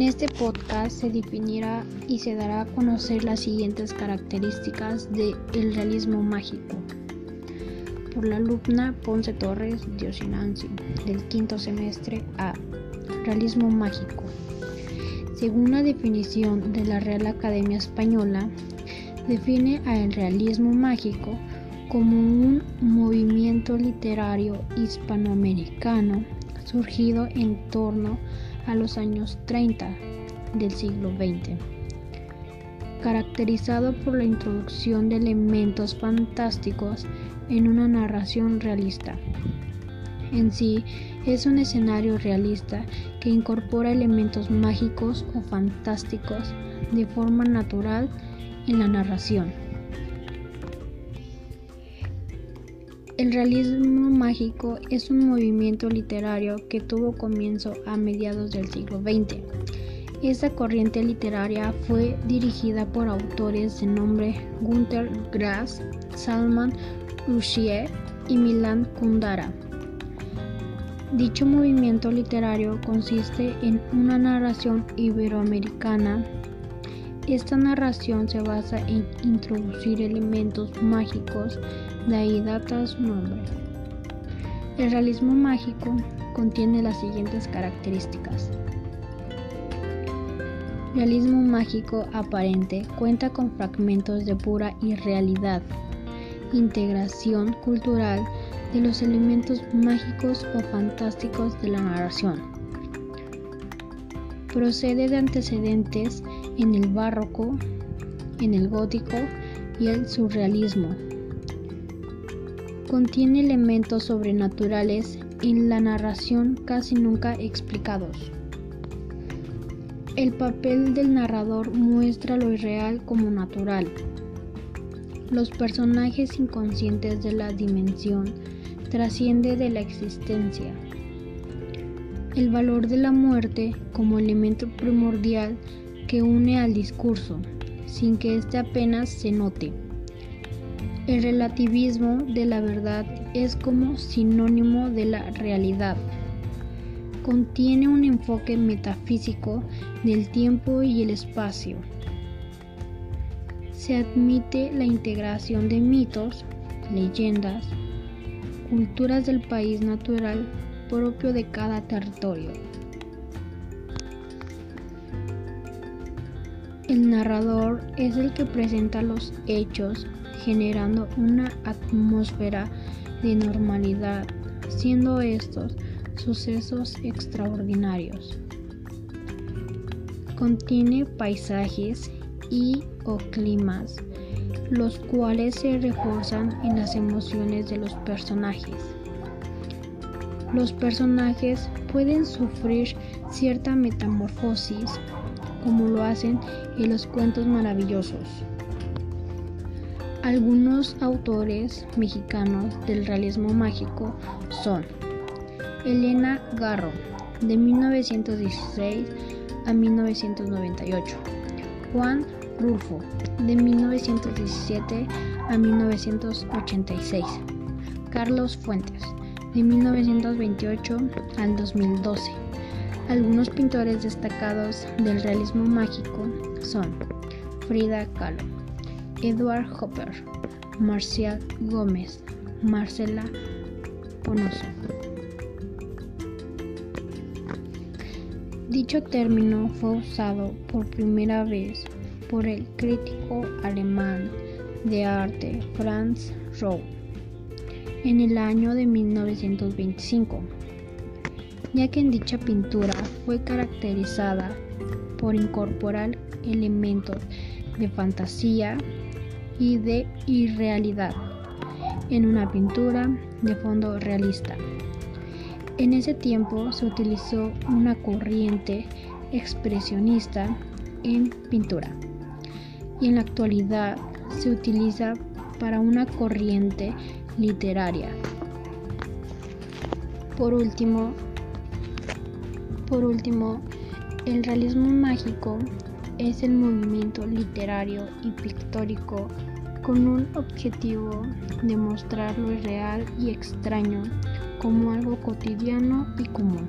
este podcast se definirá y se dará a conocer las siguientes características del realismo mágico. Por la alumna Ponce Torres Diosinanzi, del quinto semestre A. Realismo mágico. Según la definición de la Real Academia Española, define al realismo mágico como un movimiento literario hispanoamericano surgido en torno a los años 30 del siglo XX, caracterizado por la introducción de elementos fantásticos en una narración realista. En sí, es un escenario realista que incorpora elementos mágicos o fantásticos de forma natural en la narración. El realismo mágico es un movimiento literario que tuvo comienzo a mediados del siglo XX. Esta corriente literaria fue dirigida por autores de nombre Günter Grass, Salman Rushdie y Milan Kundera. Dicho movimiento literario consiste en una narración iberoamericana. Esta narración se basa en introducir elementos mágicos de ahí data su. El realismo mágico contiene las siguientes características. Realismo mágico aparente cuenta con fragmentos de pura irrealidad, integración cultural de los elementos mágicos o fantásticos de la narración. Procede de antecedentes en el barroco, en el gótico y el surrealismo. Contiene elementos sobrenaturales en la narración casi nunca explicados. El papel del narrador muestra lo irreal como natural. Los personajes inconscientes de la dimensión trasciende de la existencia. El valor de la muerte como elemento primordial que une al discurso, sin que éste apenas se note. El relativismo de la verdad es como sinónimo de la realidad. Contiene un enfoque metafísico del tiempo y el espacio. Se admite la integración de mitos, leyendas, culturas del país natural propio de cada territorio. El narrador es el que presenta los hechos generando una atmósfera de normalidad, siendo estos sucesos extraordinarios. Contiene paisajes y o climas, los cuales se reforzan en las emociones de los personajes. Los personajes pueden sufrir cierta metamorfosis, como lo hacen en los cuentos maravillosos. Algunos autores mexicanos del realismo mágico son Elena Garro, de 1916 a 1998, Juan Rulfo, de 1917 a 1986, Carlos Fuentes, de 1928 al 2012. Algunos pintores destacados del realismo mágico son Frida Kahlo. Edward Hopper, Marcial Gómez, Marcela Ponoso. Dicho término fue usado por primera vez por el crítico alemán de arte Franz Roh en el año de 1925, ya que en dicha pintura fue caracterizada por incorporar elementos de fantasía, y de irrealidad en una pintura de fondo realista. En ese tiempo se utilizó una corriente expresionista en pintura y en la actualidad se utiliza para una corriente literaria. Por último, por último, el realismo mágico es el movimiento literario y pictórico con un objetivo de mostrar lo irreal y extraño como algo cotidiano y común.